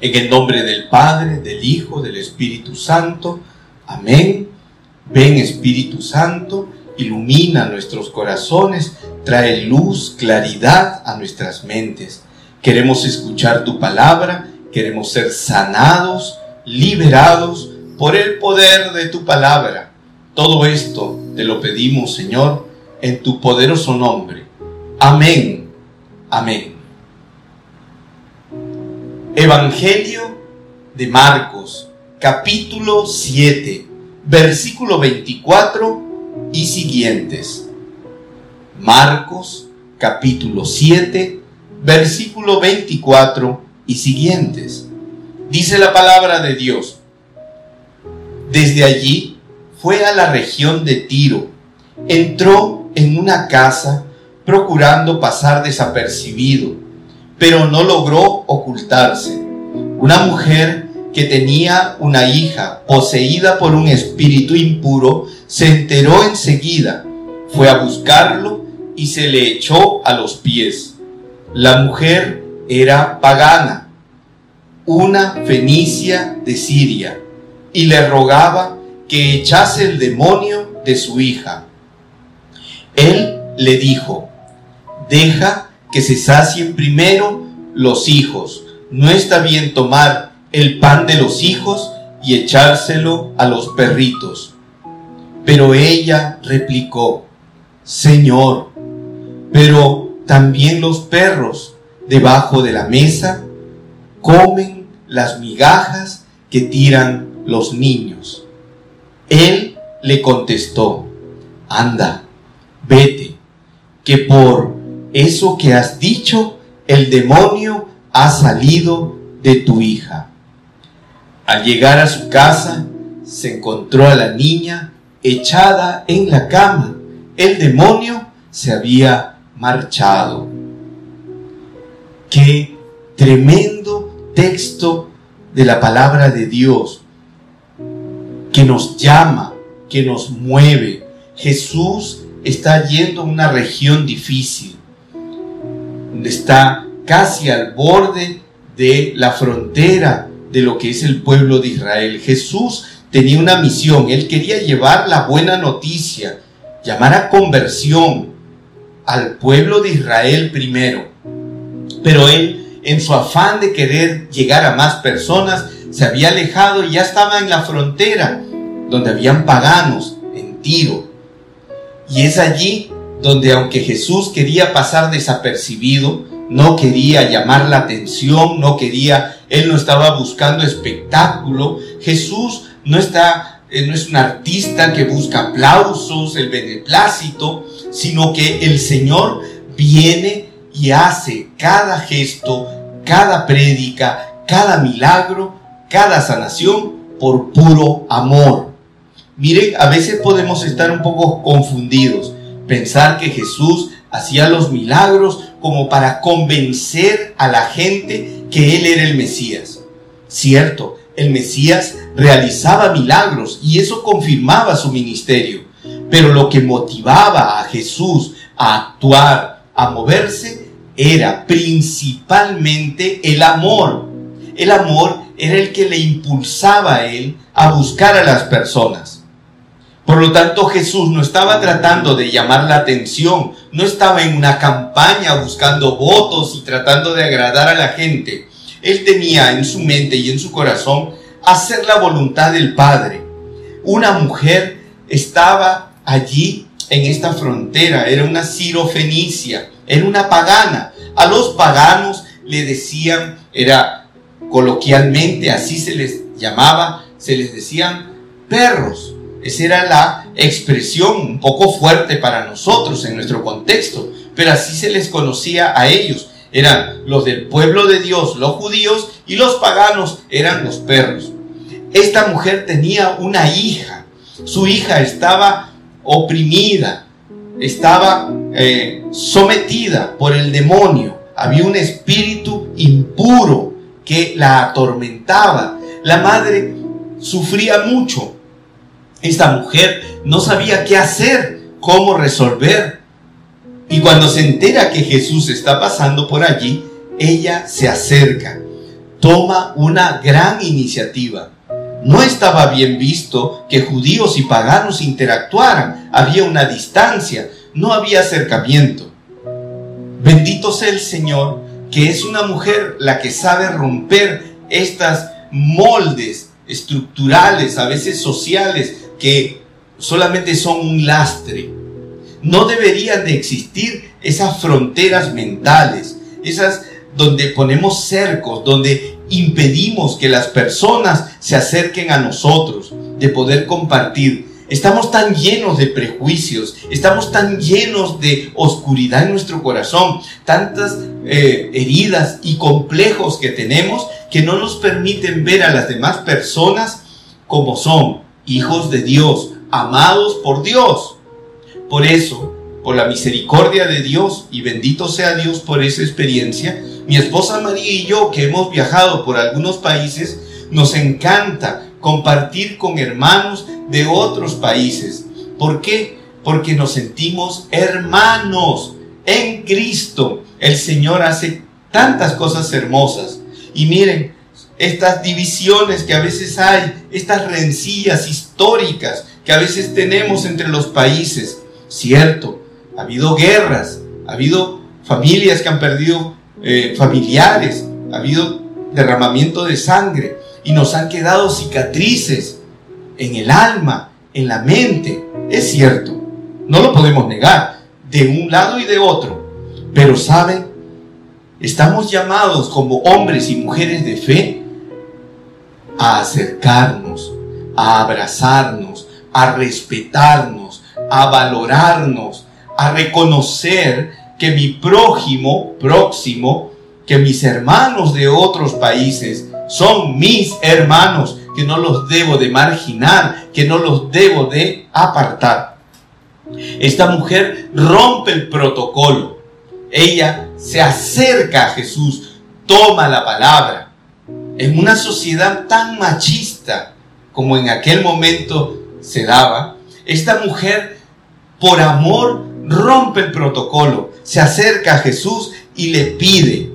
En el nombre del Padre, del Hijo, del Espíritu Santo. Amén. Ven Espíritu Santo, ilumina nuestros corazones, trae luz, claridad a nuestras mentes. Queremos escuchar tu palabra, queremos ser sanados, liberados por el poder de tu palabra. Todo esto te lo pedimos, Señor, en tu poderoso nombre. Amén. Amén. Evangelio de Marcos, capítulo 7, versículo 24 y siguientes. Marcos, capítulo 7, versículo 24 y siguientes. Dice la palabra de Dios. Desde allí fue a la región de Tiro. Entró en una casa procurando pasar desapercibido pero no logró ocultarse. Una mujer que tenía una hija poseída por un espíritu impuro se enteró enseguida, fue a buscarlo y se le echó a los pies. La mujer era pagana, una fenicia de Siria, y le rogaba que echase el demonio de su hija. Él le dijo, deja que se sacien primero los hijos. No está bien tomar el pan de los hijos y echárselo a los perritos. Pero ella replicó, Señor, pero también los perros debajo de la mesa comen las migajas que tiran los niños. Él le contestó, anda, vete, que por eso que has dicho, el demonio ha salido de tu hija. Al llegar a su casa, se encontró a la niña echada en la cama. El demonio se había marchado. Qué tremendo texto de la palabra de Dios que nos llama, que nos mueve. Jesús está yendo a una región difícil está casi al borde de la frontera de lo que es el pueblo de Israel. Jesús tenía una misión, él quería llevar la buena noticia, llamar a conversión al pueblo de Israel primero. Pero él, en su afán de querer llegar a más personas, se había alejado y ya estaba en la frontera, donde habían paganos, en Tiro. Y es allí donde aunque Jesús quería pasar desapercibido, no quería llamar la atención, no quería, él no estaba buscando espectáculo, Jesús no está, eh, no es un artista que busca aplausos, el beneplácito, sino que el Señor viene y hace cada gesto, cada prédica, cada milagro, cada sanación por puro amor. Miren, a veces podemos estar un poco confundidos Pensar que Jesús hacía los milagros como para convencer a la gente que Él era el Mesías. Cierto, el Mesías realizaba milagros y eso confirmaba su ministerio. Pero lo que motivaba a Jesús a actuar, a moverse, era principalmente el amor. El amor era el que le impulsaba a él a buscar a las personas. Por lo tanto, Jesús no estaba tratando de llamar la atención, no estaba en una campaña buscando votos y tratando de agradar a la gente. Él tenía en su mente y en su corazón hacer la voluntad del Padre. Una mujer estaba allí en esta frontera, era una sirofenicia, era una pagana. A los paganos le decían, era coloquialmente, así se les llamaba, se les decían perros. Esa era la expresión un poco fuerte para nosotros en nuestro contexto, pero así se les conocía a ellos. Eran los del pueblo de Dios, los judíos, y los paganos eran los perros. Esta mujer tenía una hija. Su hija estaba oprimida, estaba eh, sometida por el demonio. Había un espíritu impuro que la atormentaba. La madre sufría mucho esta mujer no sabía qué hacer, cómo resolver. Y cuando se entera que Jesús está pasando por allí, ella se acerca. toma una gran iniciativa. No estaba bien visto que judíos y paganos interactuaran. Había una distancia, no había acercamiento. Bendito sea el Señor, que es una mujer la que sabe romper estas moldes estructurales, a veces sociales, que solamente son un lastre. No deberían de existir esas fronteras mentales, esas donde ponemos cercos, donde impedimos que las personas se acerquen a nosotros, de poder compartir. Estamos tan llenos de prejuicios, estamos tan llenos de oscuridad en nuestro corazón, tantas eh, heridas y complejos que tenemos que no nos permiten ver a las demás personas como son, hijos de Dios, amados por Dios. Por eso, por la misericordia de Dios, y bendito sea Dios por esa experiencia, mi esposa María y yo, que hemos viajado por algunos países, nos encanta compartir con hermanos de otros países. ¿Por qué? Porque nos sentimos hermanos en Cristo. El Señor hace tantas cosas hermosas. Y miren, estas divisiones que a veces hay, estas rencillas históricas que a veces tenemos entre los países. Cierto, ha habido guerras, ha habido familias que han perdido eh, familiares, ha habido derramamiento de sangre y nos han quedado cicatrices en el alma, en la mente. Es cierto, no lo podemos negar, de un lado y de otro. Pero saben, estamos llamados como hombres y mujeres de fe a acercarnos, a abrazarnos, a respetarnos, a valorarnos, a reconocer que mi prójimo, próximo, que mis hermanos de otros países son mis hermanos, que no los debo de marginar, que no los debo de apartar. Esta mujer rompe el protocolo. Ella se acerca a Jesús, toma la palabra. En una sociedad tan machista como en aquel momento se daba, esta mujer, por amor, rompe el protocolo, se acerca a Jesús y le pide,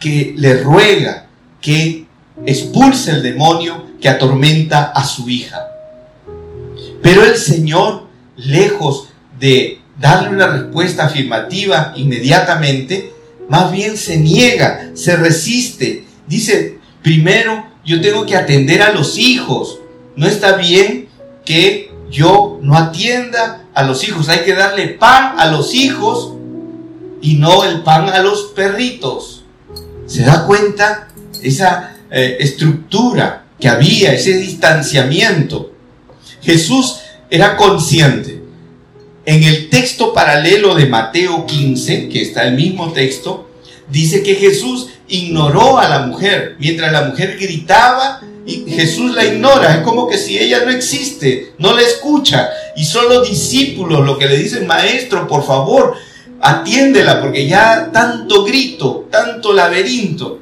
que le ruega que expulse el demonio que atormenta a su hija. Pero el Señor, lejos de darle una respuesta afirmativa inmediatamente, más bien se niega, se resiste. Dice, primero yo tengo que atender a los hijos. No está bien que yo no atienda a los hijos. Hay que darle pan a los hijos y no el pan a los perritos. ¿Se da cuenta esa eh, estructura que había, ese distanciamiento? Jesús era consciente. En el texto paralelo de Mateo 15, que está el mismo texto, dice que Jesús ignoró a la mujer. Mientras la mujer gritaba, y Jesús la ignora. Es como que si ella no existe, no la escucha. Y solo discípulos lo que le dicen, maestro, por favor, atiéndela, porque ya tanto grito, tanto laberinto.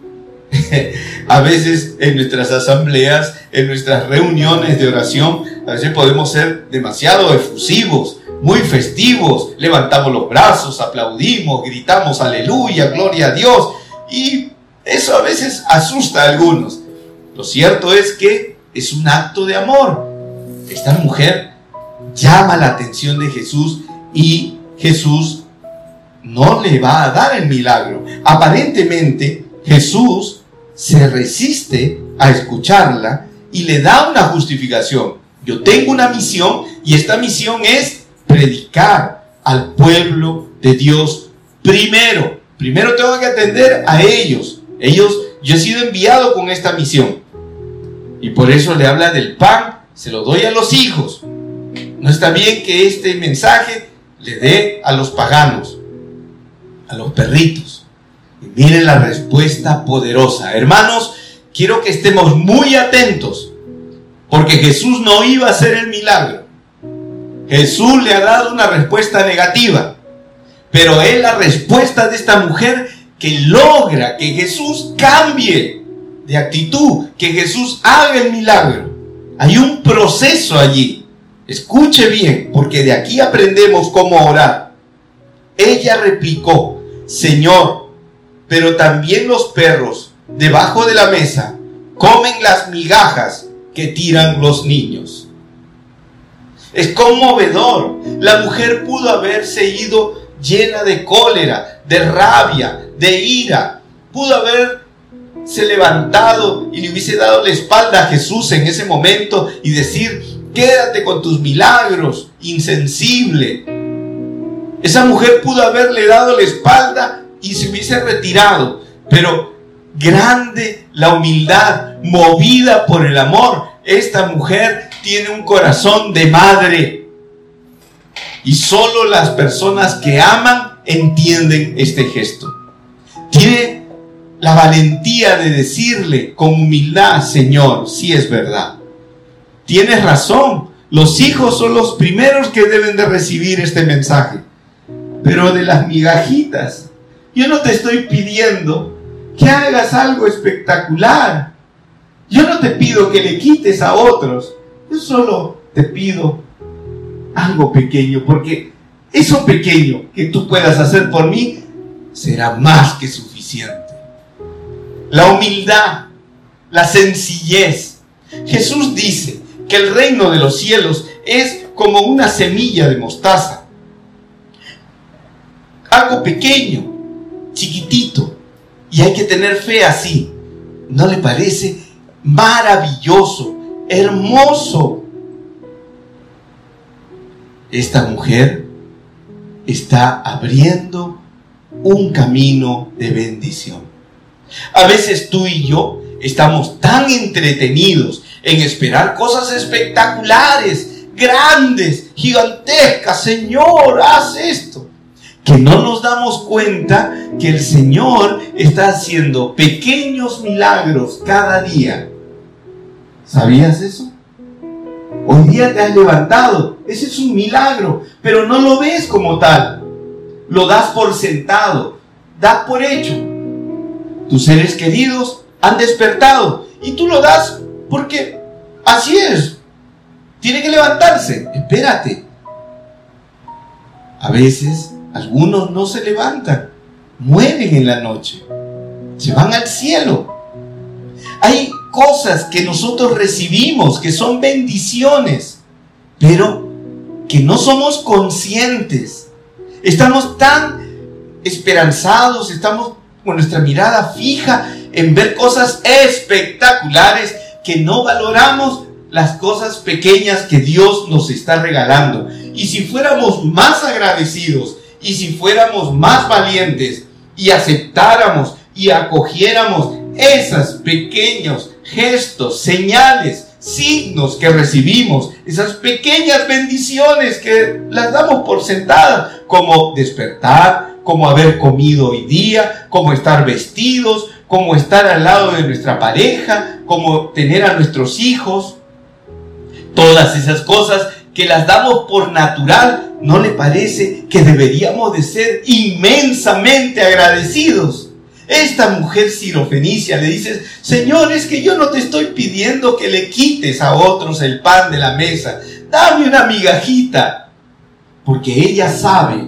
a veces en nuestras asambleas, en nuestras reuniones de oración, a veces podemos ser demasiado efusivos, muy festivos, levantamos los brazos, aplaudimos, gritamos aleluya, gloria a Dios. Y eso a veces asusta a algunos. Lo cierto es que es un acto de amor. Esta mujer llama la atención de Jesús y Jesús no le va a dar el milagro. Aparentemente Jesús se resiste a escucharla y le da una justificación. Yo tengo una misión y esta misión es predicar al pueblo de Dios primero. Primero tengo que atender a ellos. Ellos, yo he sido enviado con esta misión. Y por eso le habla del pan, se lo doy a los hijos. No está bien que este mensaje le dé a los paganos, a los perritos. Y miren la respuesta poderosa. Hermanos, quiero que estemos muy atentos, porque Jesús no iba a hacer el milagro. Jesús le ha dado una respuesta negativa, pero es la respuesta de esta mujer que logra que Jesús cambie de actitud, que Jesús haga el milagro. Hay un proceso allí. Escuche bien, porque de aquí aprendemos cómo orar. Ella replicó, Señor, pero también los perros debajo de la mesa, comen las migajas que tiran los niños. Es conmovedor. La mujer pudo haberse ido llena de cólera, de rabia, de ira. Pudo haberse levantado y le hubiese dado la espalda a Jesús en ese momento y decir, quédate con tus milagros, insensible. Esa mujer pudo haberle dado la espalda y se hubiese retirado, pero grande la humildad, movida por el amor. Esta mujer tiene un corazón de madre. Y solo las personas que aman entienden este gesto. Tiene la valentía de decirle con humildad, Señor, si es verdad. Tienes razón, los hijos son los primeros que deben de recibir este mensaje. Pero de las migajitas, yo no te estoy pidiendo que hagas algo espectacular. Yo no te pido que le quites a otros. Yo solo te pido algo pequeño, porque eso pequeño que tú puedas hacer por mí será más que suficiente. La humildad, la sencillez. Jesús dice que el reino de los cielos es como una semilla de mostaza. Algo pequeño, chiquitito. Y hay que tener fe así. ¿No le parece maravilloso, hermoso? Esta mujer está abriendo un camino de bendición. A veces tú y yo estamos tan entretenidos en esperar cosas espectaculares, grandes, gigantescas. Señor, haz esto que no nos damos cuenta que el Señor está haciendo pequeños milagros cada día. ¿Sabías eso? Hoy día te has levantado, ese es un milagro, pero no lo ves como tal. Lo das por sentado, das por hecho. Tus seres queridos han despertado y tú lo das porque así es. Tiene que levantarse, espérate. A veces algunos no se levantan, mueren en la noche, se van al cielo. Hay cosas que nosotros recibimos que son bendiciones, pero que no somos conscientes. Estamos tan esperanzados, estamos con nuestra mirada fija en ver cosas espectaculares que no valoramos las cosas pequeñas que Dios nos está regalando. Y si fuéramos más agradecidos y si fuéramos más valientes y aceptáramos y acogiéramos esos pequeños gestos, señales, signos que recibimos, esas pequeñas bendiciones que las damos por sentadas, como despertar, como haber comido hoy día, como estar vestidos, como estar al lado de nuestra pareja, como tener a nuestros hijos. Todas esas cosas que las damos por natural, ¿no le parece que deberíamos de ser inmensamente agradecidos? Esta mujer sirofenicia le dice, Señor, es que yo no te estoy pidiendo que le quites a otros el pan de la mesa, dame una migajita, porque ella sabe,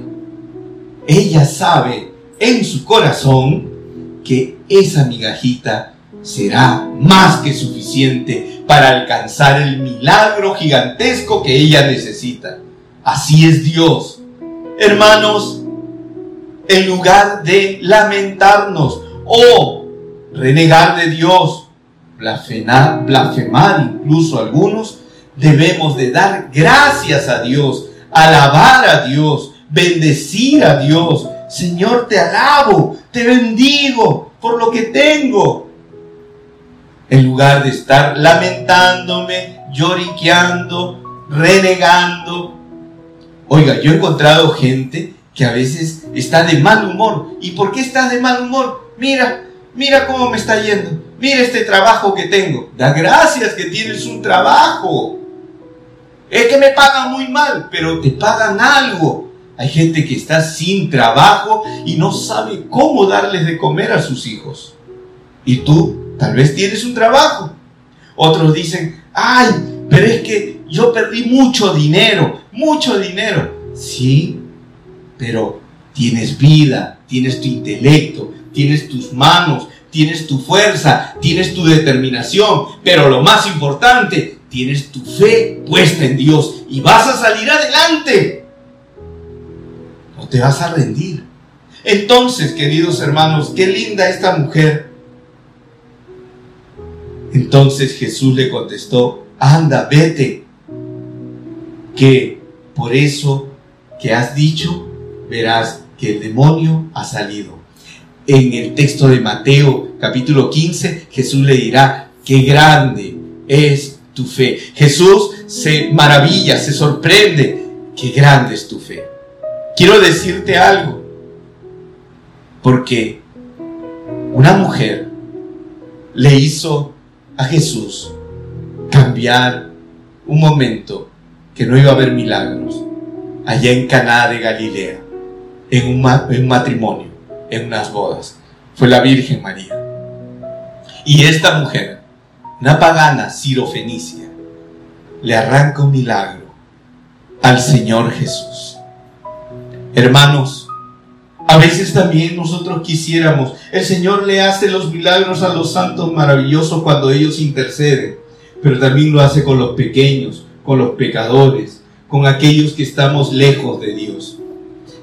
ella sabe en su corazón que esa migajita será más que suficiente para alcanzar el milagro gigantesco que ella necesita. Así es Dios. Hermanos, en lugar de lamentarnos o renegar de Dios, blasfemar, blasfemar incluso algunos, debemos de dar gracias a Dios, alabar a Dios, bendecir a Dios. Señor, te alabo, te bendigo por lo que tengo, en lugar de estar lamentándome, lloriqueando, renegando. Oiga, yo he encontrado gente que a veces está de mal humor. ¿Y por qué está de mal humor? Mira, mira cómo me está yendo. Mira este trabajo que tengo. Da gracias que tienes un trabajo. Es que me pagan muy mal, pero te pagan algo. Hay gente que está sin trabajo y no sabe cómo darles de comer a sus hijos. Y tú Tal vez tienes un trabajo. Otros dicen, ay, pero es que yo perdí mucho dinero, mucho dinero. Sí, pero tienes vida, tienes tu intelecto, tienes tus manos, tienes tu fuerza, tienes tu determinación, pero lo más importante, tienes tu fe puesta en Dios y vas a salir adelante. No te vas a rendir. Entonces, queridos hermanos, qué linda esta mujer. Entonces Jesús le contestó, anda, vete, que por eso que has dicho, verás que el demonio ha salido. En el texto de Mateo capítulo 15, Jesús le dirá, qué grande es tu fe. Jesús se maravilla, se sorprende, qué grande es tu fe. Quiero decirte algo, porque una mujer le hizo a Jesús cambiar un momento que no iba a haber milagros allá en Caná de Galilea, en un, matrimonio, en unas bodas. Fue la Virgen María. Y esta mujer, una pagana sirofenicia, le arranca un milagro al Señor Jesús. Hermanos, a veces también nosotros quisiéramos, el Señor le hace los milagros a los santos maravillosos cuando ellos interceden, pero también lo hace con los pequeños, con los pecadores, con aquellos que estamos lejos de Dios.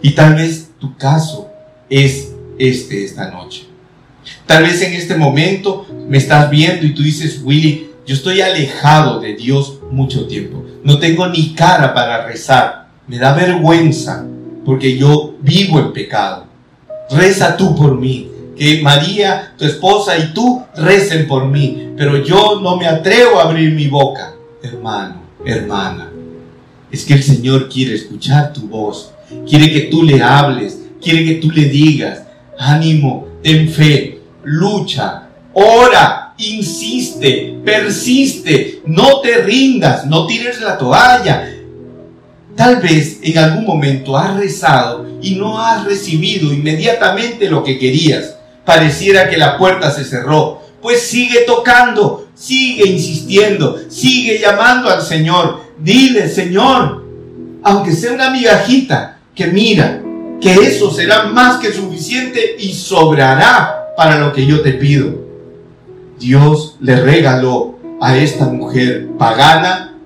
Y tal vez tu caso es este esta noche. Tal vez en este momento me estás viendo y tú dices, Willy, yo estoy alejado de Dios mucho tiempo. No tengo ni cara para rezar. Me da vergüenza porque yo vivo en pecado. Reza tú por mí. Que María, tu esposa y tú recen por mí. Pero yo no me atrevo a abrir mi boca. Hermano, hermana, es que el Señor quiere escuchar tu voz. Quiere que tú le hables. Quiere que tú le digas, ánimo, ten fe, lucha, ora, insiste, persiste, no te rindas, no tires la toalla. Tal vez en algún momento has rezado y no has recibido inmediatamente lo que querías. Pareciera que la puerta se cerró. Pues sigue tocando, sigue insistiendo, sigue llamando al Señor. Dile, Señor, aunque sea una migajita, que mira, que eso será más que suficiente y sobrará para lo que yo te pido. Dios le regaló a esta mujer pagana,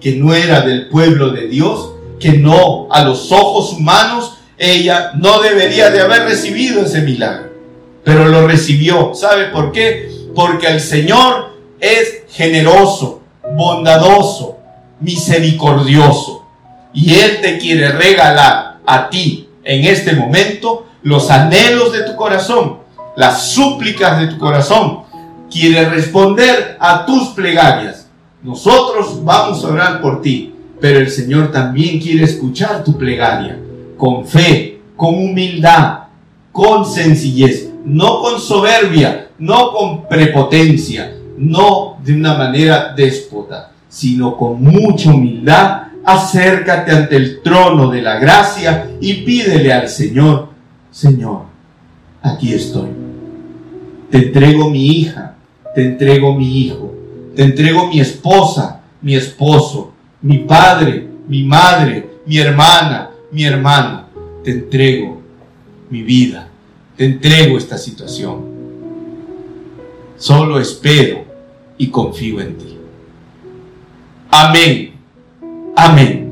que no era del pueblo de Dios, que no a los ojos humanos, ella no debería de haber recibido ese milagro. Pero lo recibió. ¿Sabe por qué? Porque el Señor es generoso, bondadoso, misericordioso. Y Él te quiere regalar a ti en este momento los anhelos de tu corazón, las súplicas de tu corazón. Quiere responder a tus plegarias. Nosotros vamos a orar por ti, pero el Señor también quiere escuchar tu plegaria con fe, con humildad, con sencillez, no con soberbia, no con prepotencia, no de una manera déspota, sino con mucha humildad acércate ante el trono de la gracia y pídele al Señor, Señor, aquí estoy. Te entrego mi hija, te entrego mi hijo, te entrego mi esposa, mi esposo, mi padre, mi madre, mi hermana, mi hermano. Te entrego mi vida, te entrego esta situación. Solo espero y confío en ti. Amén. Amén.